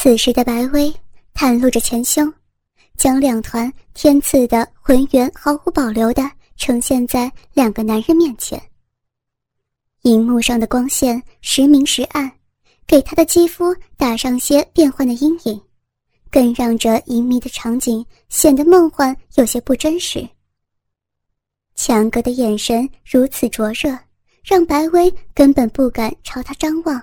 此时的白薇袒露着前胸，将两团天赐的浑圆毫无保留的呈现在两个男人面前。荧幕上的光线时明时暗，给她的肌肤打上些变幻的阴影，更让这隐秘的场景显得梦幻有些不真实。强哥的眼神如此灼热，让白薇根本不敢朝他张望。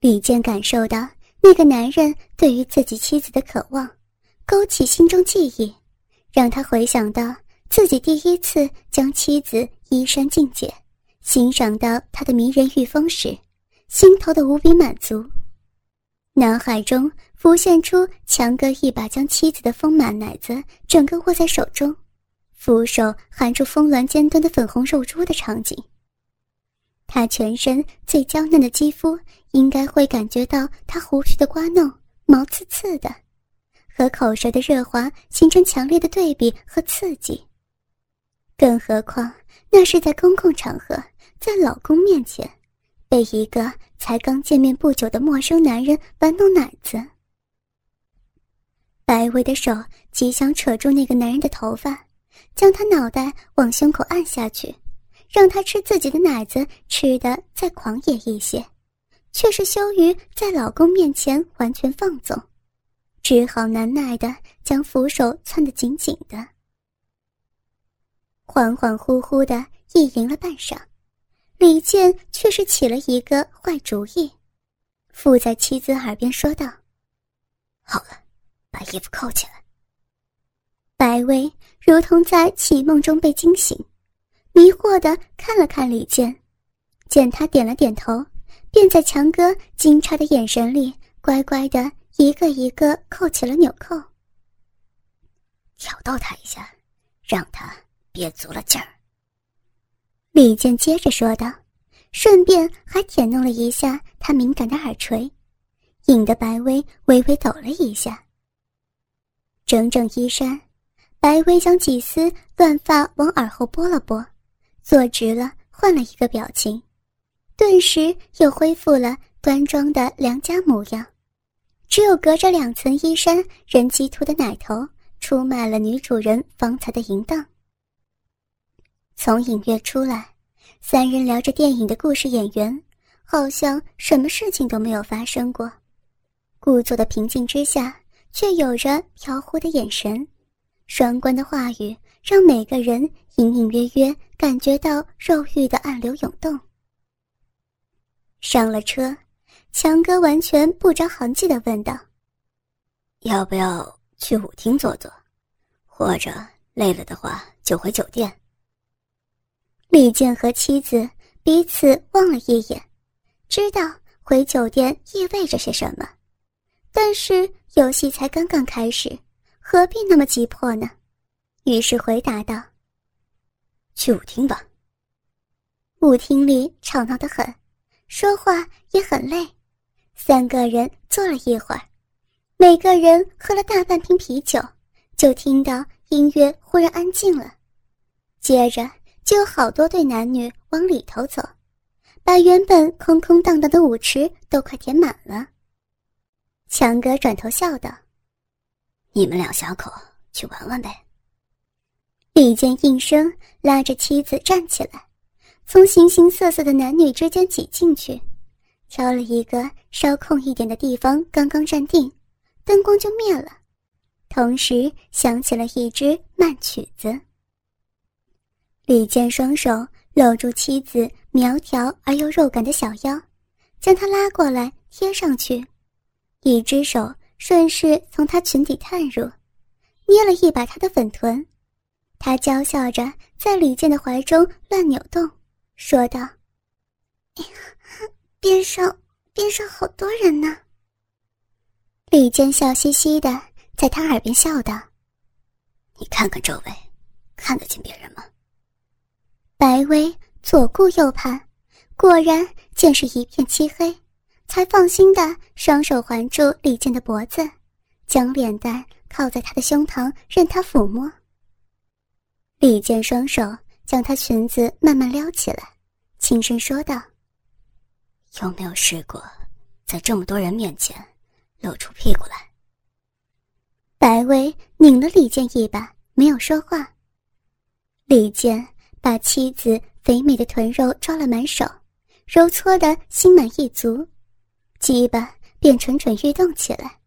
李健感受到。那个男人对于自己妻子的渴望，勾起心中记忆，让他回想到自己第一次将妻子衣衫尽解，欣赏到她的迷人玉峰时，心头的无比满足。脑海中浮现出强哥一把将妻子的丰满奶子整个握在手中，扶手含住峰峦尖端的粉红肉珠的场景。他全身最娇嫩的肌肤，应该会感觉到他胡须的刮弄，毛刺刺的，和口舌的热滑形成强烈的对比和刺激。更何况那是在公共场合，在老公面前，被一个才刚见面不久的陌生男人玩弄奶子。白薇的手极想扯住那个男人的头发，将他脑袋往胸口按下去。让他吃自己的奶子，吃的再狂野一些，却是羞于在老公面前完全放纵，只好难耐的将扶手攥得紧紧的。恍恍惚惚的意淫了半晌，李健却是起了一个坏主意，附在妻子耳边说道：“好了，把衣服扣起来。”白薇如同在绮梦中被惊醒。迷惑的看了看李健，见他点了点头，便在强哥惊诧的眼神里，乖乖的一个一个扣起了纽扣。挑逗他一下，让他憋足了劲儿。李健接着说道，顺便还舔弄了一下他敏感的耳垂，引得白薇微微抖了一下。整整衣衫，白薇将几丝乱发往耳后拨了拨。坐直了，换了一个表情，顿时又恢复了端庄的良家模样。只有隔着两层衣衫，人鸡突的奶头出卖了女主人方才的淫荡。从影院出来，三人聊着电影的故事，演员好像什么事情都没有发生过，故作的平静之下，却有着飘忽的眼神，双关的话语。让每个人隐隐约约感觉到肉欲的暗流涌动。上了车，强哥完全不着痕迹的问道：“要不要去舞厅坐坐？或者累了的话就回酒店？”李健和妻子彼此望了一眼，知道回酒店意味着些什么，但是游戏才刚刚开始，何必那么急迫呢？于是回答道：“去舞厅吧。”舞厅里吵闹的很，说话也很累。三个人坐了一会儿，每个人喝了大半瓶啤酒，就听到音乐忽然安静了。接着就有好多对男女往里头走，把原本空空荡荡的舞池都快填满了。强哥转头笑道：“你们两小口去玩玩呗。”李健应声拉着妻子站起来，从形形色色的男女之间挤进去，挑了一个稍空一点的地方，刚刚站定，灯光就灭了，同时响起了一支慢曲子。李健双手搂住妻子苗条而又肉感的小腰，将她拉过来贴上去，一只手顺势从她裙底探入，捏了一把她的粉臀。他娇笑着在李健的怀中乱扭动，说道：“边上边上好多人呢。”李健笑嘻嘻的在他耳边笑道：“你看看周围，看得见别人吗？”白薇左顾右盼，果然见是一片漆黑，才放心的双手环住李健的脖子，将脸蛋靠在他的胸膛，任他抚摸。李健双手将她裙子慢慢撩起来，轻声说道：“有没有试过，在这么多人面前，露出屁股来。白薇拧了李健一把，没有说话。李健把妻子肥美的臀肉抓了满手，揉搓的心满意足，鸡巴便蠢蠢欲动起来，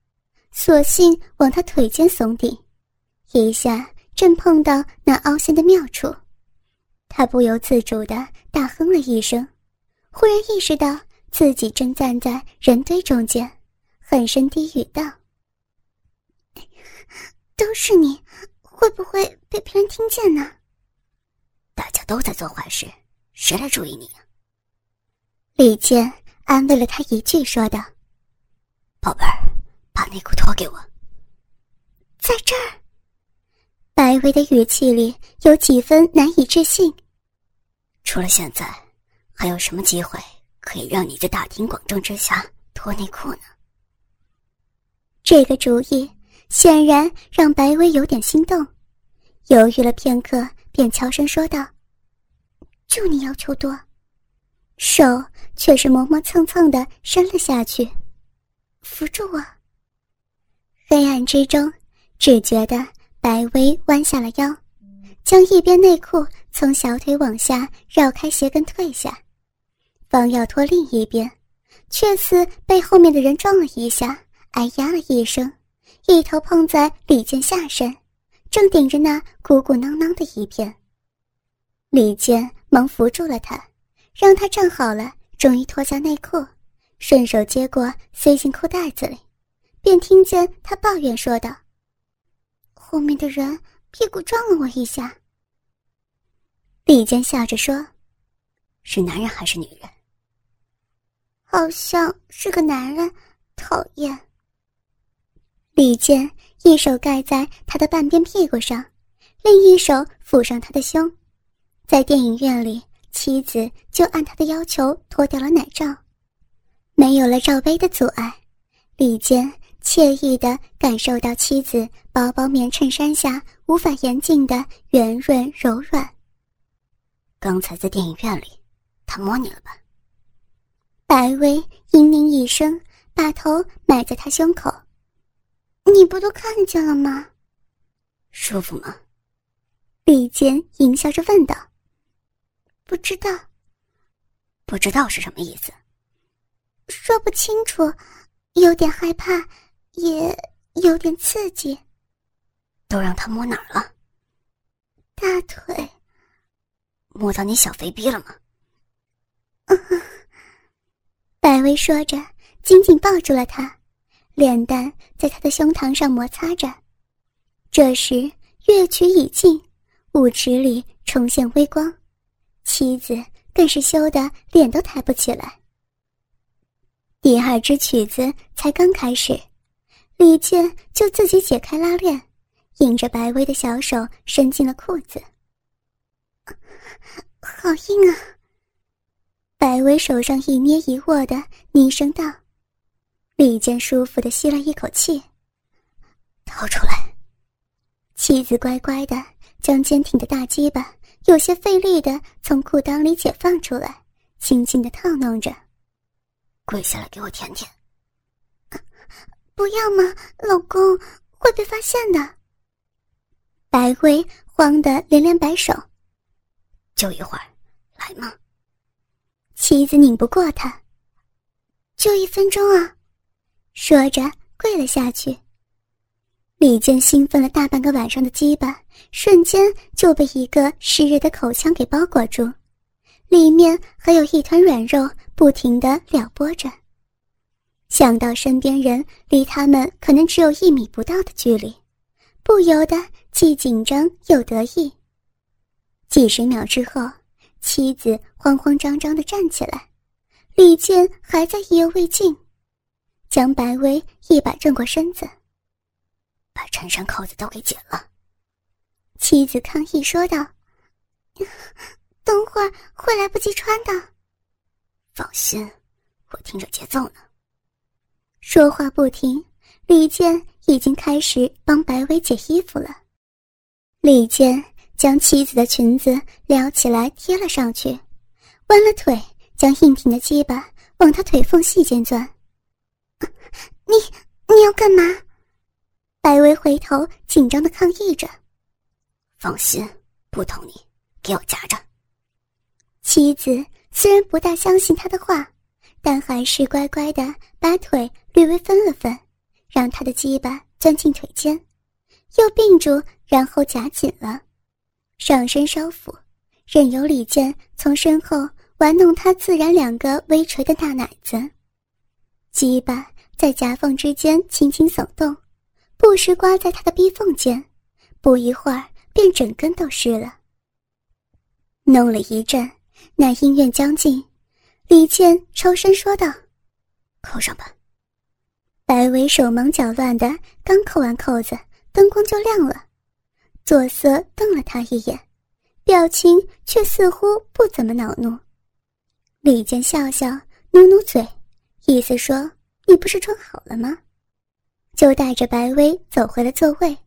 索性往他腿间耸顶，一下正碰到那凹陷的妙处，他不由自主的大哼了一声，忽然意识到自己正站在人堆中间，狠声低语道。都是你，会不会被别人听见呢？大家都在做坏事，谁来注意你啊？李健安慰了他一句，说道：“宝贝儿，把内裤脱给我。”在这儿，白薇的语气里有几分难以置信。除了现在，还有什么机会可以让你在大庭广众之下脱内裤呢？这个主意。显然让白薇有点心动，犹豫了片刻，便悄声说道：“就你要求多。”手却是磨磨蹭蹭的伸了下去，扶住我。黑暗之中，只觉得白薇弯下了腰，将一边内裤从小腿往下绕开鞋跟退下，方要脱另一边，却似被后面的人撞了一下，哎呀了一声。一头碰在李健下身，正顶着那鼓鼓囊囊的一片。李健忙扶住了他，让他站好了，终于脱下内裤，顺手接过塞进裤袋子里，便听见他抱怨说道：“后面的人屁股撞了我一下。”李健笑着说：“是男人还是女人？”“好像是个男人，讨厌。”李健一手盖在他的半边屁股上，另一手抚上他的胸。在电影院里，妻子就按他的要求脱掉了奶罩。没有了罩杯的阻碍，李健惬意地感受到妻子薄薄棉衬衫下无法言尽的圆润柔软。刚才在电影院里，他摸你了吧？白薇嘤咛一声，把头埋在他胸口。你不都看见了吗？舒服吗？李坚淫笑着问道。不知道。不知道是什么意思？说不清楚，有点害怕，也有点刺激。都让他摸哪儿了？大腿。摸到你小肥逼了吗？白薇说着，紧紧抱住了他。脸蛋在他的胸膛上摩擦着，这时乐曲已尽，舞池里重现微光，妻子更是羞得脸都抬不起来。第二支曲子才刚开始，李健就自己解开拉链，引着白薇的小手伸进了裤子。好硬啊！白薇手上一捏一握的，低声道。李健舒服的吸了一口气，掏出来。妻子乖乖的将坚挺的大鸡巴有些费力的从裤裆里解放出来，轻轻的套弄着。跪下来给我舔舔。不要嘛，老公会被发现的。白薇慌得连连摆手。就一会儿，来嘛。妻子拧不过他。就一分钟啊。说着，跪了下去。李健兴奋了大半个晚上的鸡巴，瞬间就被一个湿热的口腔给包裹住，里面还有一团软肉不停的撩拨着。想到身边人离他们可能只有一米不到的距离，不由得既紧张又得意。几十秒之后，妻子慌慌张张的站起来，李健还在意犹未尽。将白薇一把转过身子，把衬衫扣子都给解了。妻子抗议说道：“等会儿会来不及穿的。”放心，我听着节奏呢。说话不停，李健已经开始帮白薇解衣服了。李健将妻子的裙子撩起来贴了上去，弯了腿，将硬挺的鸡巴往她腿缝隙间钻。你你要干嘛？白薇回头紧张的抗议着：“放心，不捅你，给我夹着。”妻子虽然不大相信他的话，但还是乖乖的把腿略微分了分，让他的鸡巴钻进腿间，又并住，然后夹紧了，上身稍俯，任由李健从身后玩弄他自然两个微垂的大奶子，鸡巴在夹缝之间轻轻耸动，不时刮在他的逼缝间，不一会儿便整根都湿了。弄了一阵。那音乐将近，李健抽身说道：“扣上吧。”白薇手忙脚乱的，刚扣完扣子，灯光就亮了。左色瞪了他一眼，表情却似乎不怎么恼怒。李健笑笑，努努嘴，意思说：“你不是装好了吗？”就带着白薇走回了座位，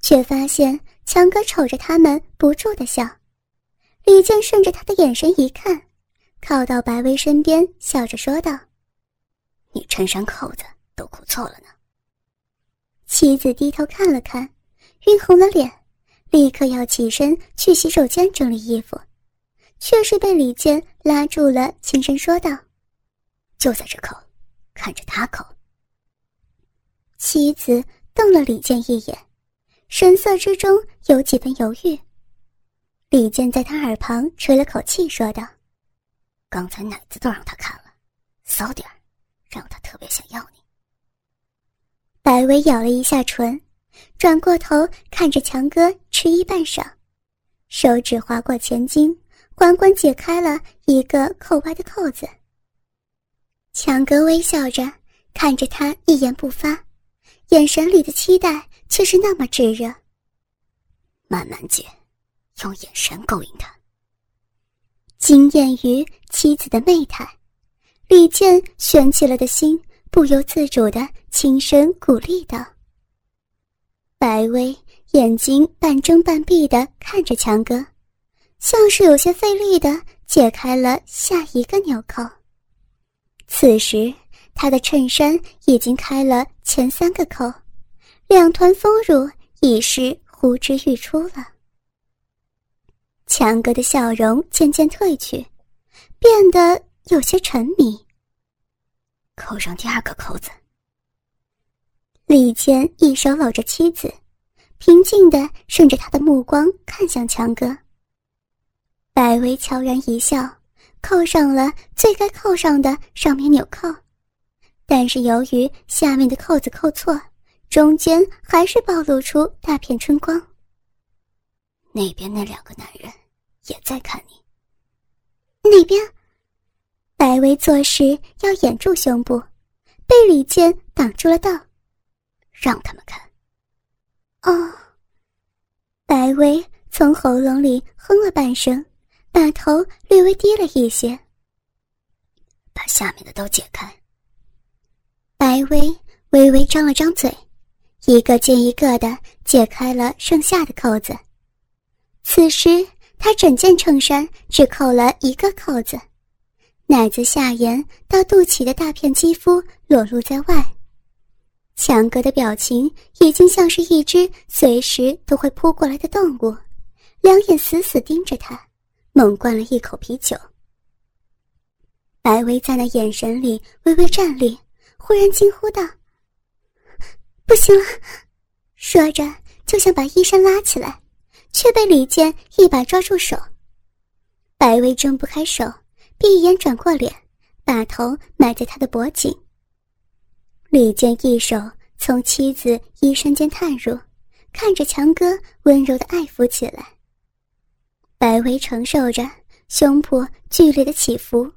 却发现强哥瞅着他们，不住的笑。李健顺着他的眼神一看，靠到白薇身边，笑着说道：“你衬衫扣子都扣错了呢。”妻子低头看了看，晕红了脸，立刻要起身去洗手间整理衣服，却是被李健拉住了，轻声说道：“就在这扣，看着他扣。”妻子瞪了李健一眼，神色之中有几分犹豫。李健在他耳旁吹了口气，说道：“刚才奶子都让他看了，骚点，让他特别想要你。”白薇咬了一下唇，转过头看着强哥，迟疑半晌，手指划过前襟，缓缓解开了一个扣歪的扣子。强哥微笑着看着他，一言不发，眼神里的期待却是那么炙热。慢慢解。用眼神勾引他，惊艳于妻子的媚态，李健悬起了的心不由自主的轻声鼓励道：“白薇眼睛半睁半闭的看着强哥，像是有些费力的解开了下一个纽扣。此时，他的衬衫已经开了前三个扣，两团丰乳已是呼之欲出了。”强哥的笑容渐渐褪去，变得有些沉迷。扣上第二个扣子。李健一手搂着妻子，平静的顺着他的目光看向强哥。白薇悄然一笑，扣上了最该扣上的上面纽扣，但是由于下面的扣子扣错，中间还是暴露出大片春光。那边那两个男人。也在看你。那边，白薇做事要掩住胸部，被李健挡住了道，让他们看。哦。白薇从喉咙里哼了半声，把头略微低了一些。把下面的都解开。白薇微微张了张嘴，一个接一个的解开了剩下的扣子。此时。他整件衬衫只扣了一个扣子，奶子下沿到肚脐的大片肌肤裸露在外。强哥的表情已经像是一只随时都会扑过来的动物，两眼死死盯着他，猛灌了一口啤酒。白薇在那眼神里微微站立，忽然惊呼道：“不行了！”说着就想把衣衫拉起来。却被李健一把抓住手，白薇睁不开手，闭眼转过脸，把头埋在他的脖颈。李健一手从妻子衣衫间探入，看着强哥温柔的爱抚起来。白薇承受着胸脯剧烈的起伏，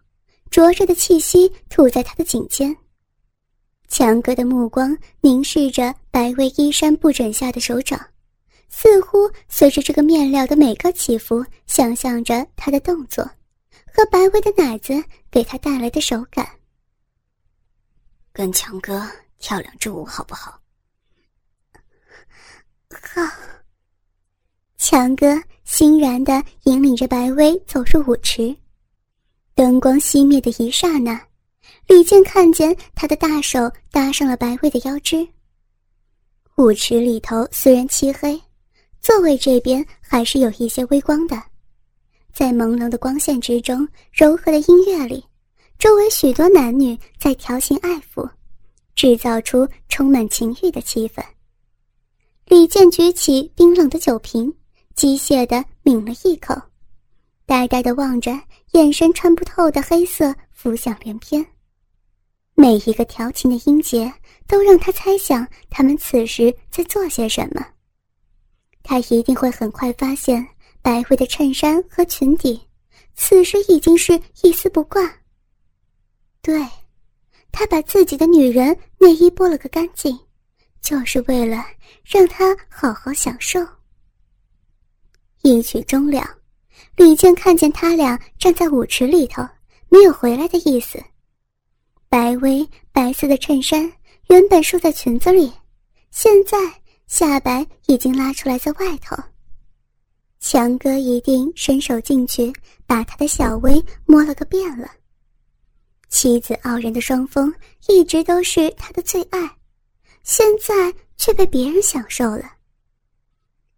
灼热的气息吐在他的颈间。强哥的目光凝视着白薇衣衫不整下的手掌。似乎随着这个面料的每个起伏，想象着他的动作，和白薇的奶子给他带来的手感。跟强哥跳两支舞好不好？好。强哥欣然的引领着白薇走入舞池，灯光熄灭的一刹那，李健看见他的大手搭上了白薇的腰肢。舞池里头虽然漆黑，座位这边还是有一些微光的。在朦胧的光线之中，柔和的音乐里，周围许多男女在调情爱抚，制造出充满情欲的气氛。李健举起冰冷的酒瓶，机械地抿了一口，呆呆地望着眼神穿不透的黑色浮想联翩。每一个调情的音节。都让他猜想他们此时在做些什么。他一定会很快发现白薇的衬衫和裙底，此时已经是一丝不挂。对，他把自己的女人内衣剥了个干净，就是为了让她好好享受。一曲终了，李健看见他俩站在舞池里头，没有回来的意思。白薇白色的衬衫。原本束在裙子里，现在下摆已经拉出来在外头。强哥一定伸手进去，把他的小薇摸了个遍了。妻子傲人的双峰一直都是他的最爱，现在却被别人享受了。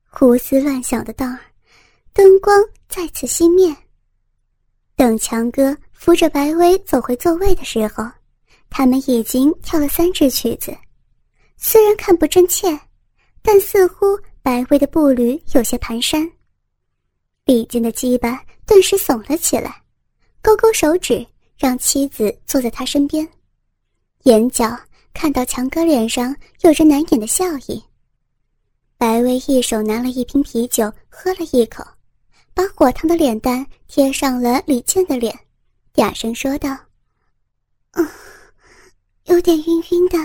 胡思乱想的道儿，灯光再次熄灭。等强哥扶着白薇走回座位的时候。他们已经跳了三支曲子，虽然看不真切，但似乎白薇的步履有些蹒跚。李健的鸡巴顿时耸了起来，勾勾手指，让妻子坐在他身边，眼角看到强哥脸上有着难掩的笑意。白薇一手拿了一瓶啤酒，喝了一口，把火烫的脸蛋贴上了李健的脸，哑声说道：“嗯。”有点晕晕的。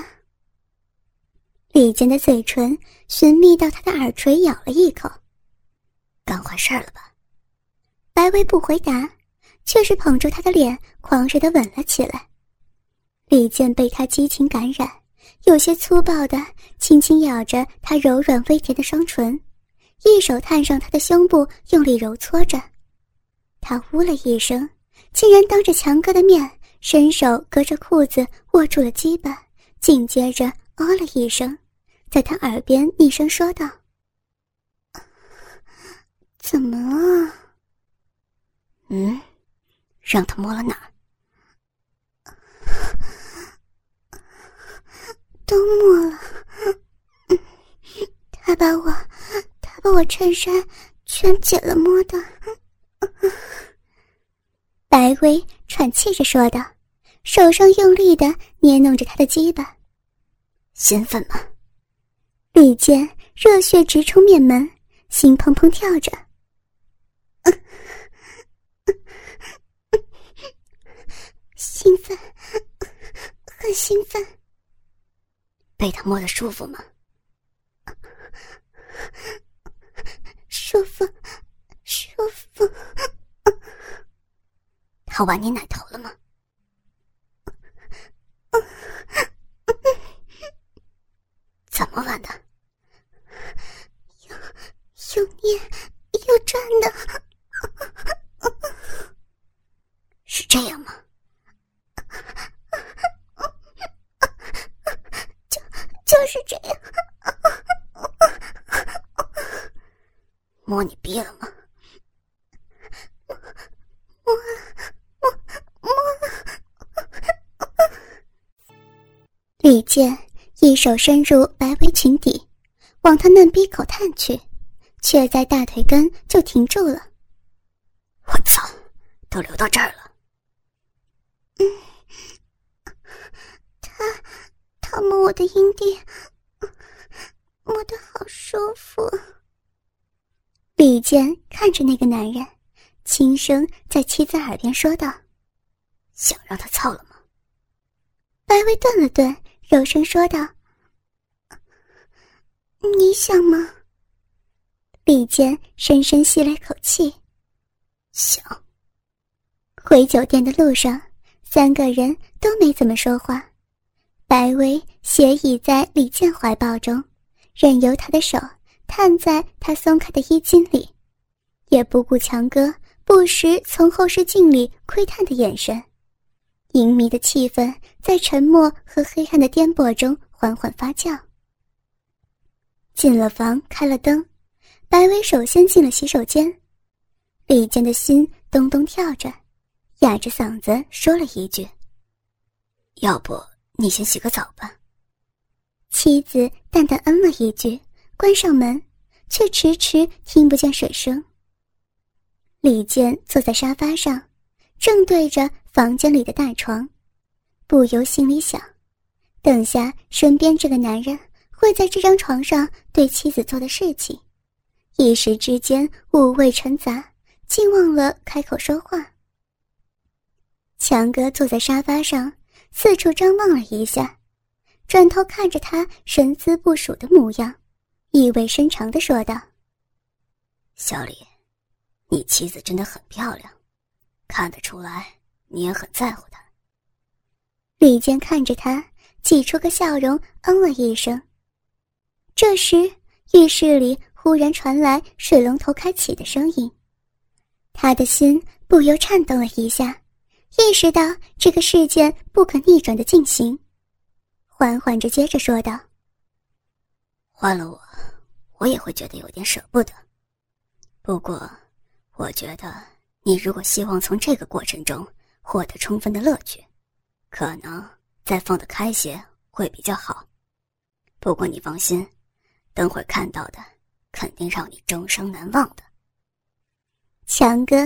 李健的嘴唇寻觅到他的耳垂，咬了一口。干坏事了吧？白薇不回答，却是捧住他的脸，狂热的吻了起来。李健被他激情感染，有些粗暴的轻轻咬着他柔软微甜的双唇，一手探上他的胸部，用力揉搓着。他呜了一声，竟然当着强哥的面。伸手隔着裤子握住了鸡巴，紧接着哦了一声，在他耳边厉声说道：“怎么了？嗯，让他摸了哪儿？都摸了。他把我，他把我衬衫全解了摸的。”白薇喘气着说道，手上用力的捏弄着他的鸡巴。兴奋吗？李健热血直冲面门，心砰砰跳着。兴奋，很兴奋。被他摸的舒服吗？舒服，舒服。他玩你奶头了吗？怎么玩的？又又捏又转的，是这样吗？就就是这样。摸你逼了吗？李健一手伸入白薇裙底，往她嫩逼口探去，却在大腿根就停住了。我操，都流到这儿了。嗯，他他摸我的阴蒂，摸得好舒服。李健看着那个男人，轻声在妻子耳边说道：“想让他操了吗？”白薇顿了顿。柔声说道：“你想吗？”李健深深吸了一口气，想。回酒店的路上，三个人都没怎么说话。白薇斜倚在李健怀抱中，任由他的手探在他松开的衣襟里，也不顾强哥不时从后视镜里窥探的眼神。淫迷的气氛在沉默和黑暗的颠簸中缓缓发酵。进了房，开了灯，白薇首先进了洗手间。李健的心咚咚跳着，哑着嗓子说了一句：“要不你先洗个澡吧。”妻子淡淡嗯了一句，关上门，却迟迟听不见水声。李健坐在沙发上，正对着房间里的大床，不由心里想：等下身边这个男人会在这张床上对妻子做的事情，一时之间五味陈杂，竟忘了开口说话。强哥坐在沙发上，四处张望了一下。转头看着他神思不属的模样，意味深长的说道：“小李，你妻子真的很漂亮，看得出来你也很在乎她。”李健看着他，挤出个笑容，嗯了一声。这时，浴室里忽然传来水龙头开启的声音，他的心不由颤动了一下，意识到这个事件不可逆转的进行。缓缓着，接着说道：“换了我，我也会觉得有点舍不得。不过，我觉得你如果希望从这个过程中获得充分的乐趣，可能再放得开些会比较好。不过你放心，等会看到的肯定让你终生难忘的。”强哥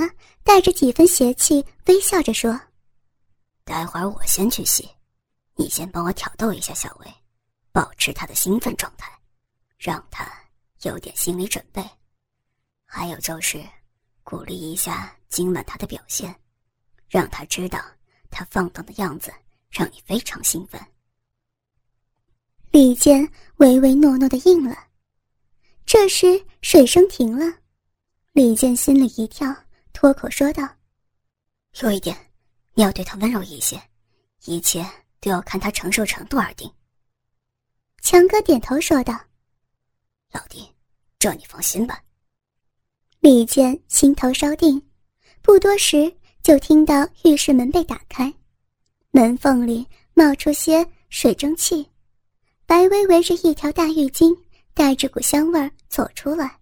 带着几分邪气，微笑着说：“待会儿我先去洗。”你先帮我挑逗一下小薇，保持她的兴奋状态，让她有点心理准备。还有就是鼓励一下今晚她的表现，让她知道她放荡的样子让你非常兴奋。李健唯唯诺诺的应了。这时水声停了，李健心里一跳，脱口说道：“有一点，你要对他温柔一些，一切。”都要看他承受程度而定。强哥点头说道：“老弟，这你放心吧。”李健心头稍定，不多时就听到浴室门被打开，门缝里冒出些水蒸气，白薇围着一条大浴巾，带着股香味儿走出来，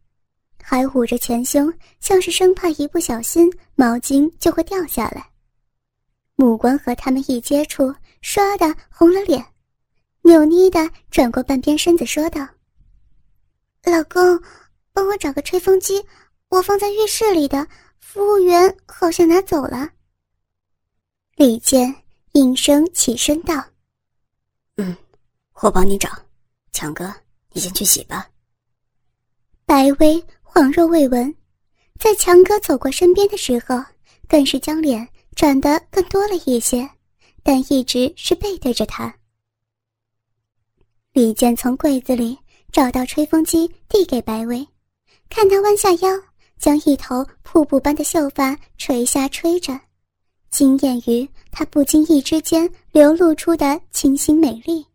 还捂着前胸，像是生怕一不小心毛巾就会掉下来。目光和他们一接触。唰的红了脸，扭捏的转过半边身子说道：“老公，帮我找个吹风机，我放在浴室里的，服务员好像拿走了。”李健应声起身道：“嗯，我帮你找。强哥，你先去洗吧。”白薇恍若未闻，在强哥走过身边的时候，更是将脸转得更多了一些。但一直是背对着他。李健从柜子里找到吹风机，递给白薇，看他弯下腰，将一头瀑布般的秀发垂下吹着，惊艳于他不经意之间流露出的清新美丽。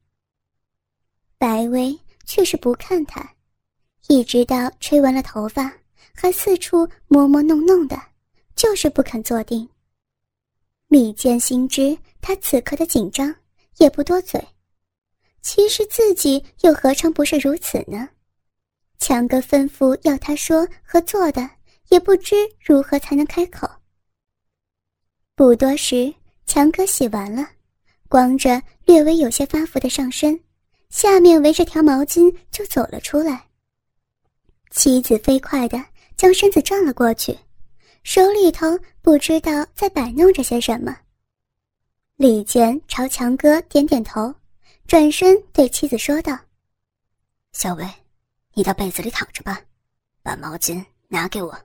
白薇却是不看他，一直到吹完了头发，还四处摸摸弄弄的，就是不肯坐定。李健心知他此刻的紧张，也不多嘴。其实自己又何尝不是如此呢？强哥吩咐要他说和做的，也不知如何才能开口。不多时，强哥洗完了，光着略微有些发福的上身，下面围着条毛巾就走了出来。妻子飞快的将身子转了过去。手里头不知道在摆弄着些什么。李健朝强哥点点头，转身对妻子说道：“小薇，你到被子里躺着吧，把毛巾拿给我。”